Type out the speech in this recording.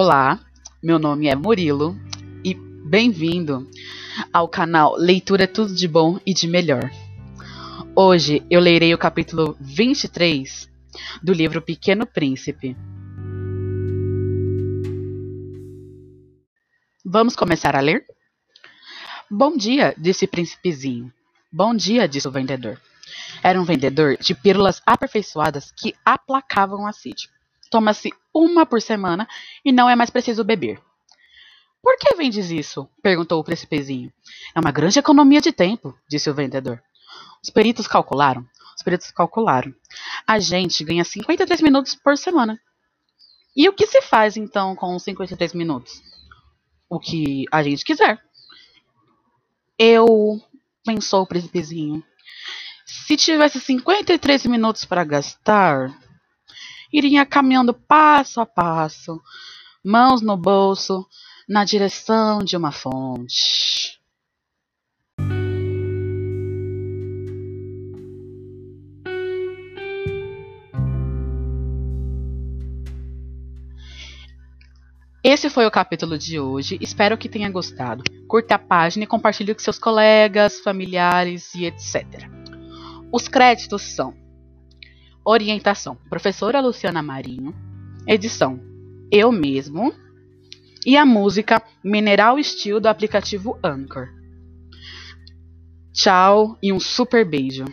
Olá, meu nome é Murilo e bem-vindo ao canal Leitura Tudo de Bom e de Melhor. Hoje eu lerei o capítulo 23 do livro Pequeno Príncipe. Vamos começar a ler? Bom dia, disse o príncipezinho. Bom dia, disse o vendedor. Era um vendedor de pílulas aperfeiçoadas que aplacavam a sede. Toma-se uma por semana e não é mais preciso beber. Por que vendes isso? perguntou o príncipezinho. É uma grande economia de tempo, disse o vendedor. Os peritos calcularam. Os peritos calcularam. A gente ganha 53 minutos por semana. E o que se faz então com os 53 minutos? O que a gente quiser. Eu, pensou o príncipezinho, se tivesse 53 minutos para gastar, iria caminhando passo a passo, mãos no bolso, na direção de uma fonte. Esse foi o capítulo de hoje. Espero que tenha gostado. Curta a página e compartilhe com seus colegas, familiares e etc. Os créditos são Orientação: Professora Luciana Marinho. Edição: Eu mesmo. E a música Mineral Steel do aplicativo Anchor. Tchau e um super beijo.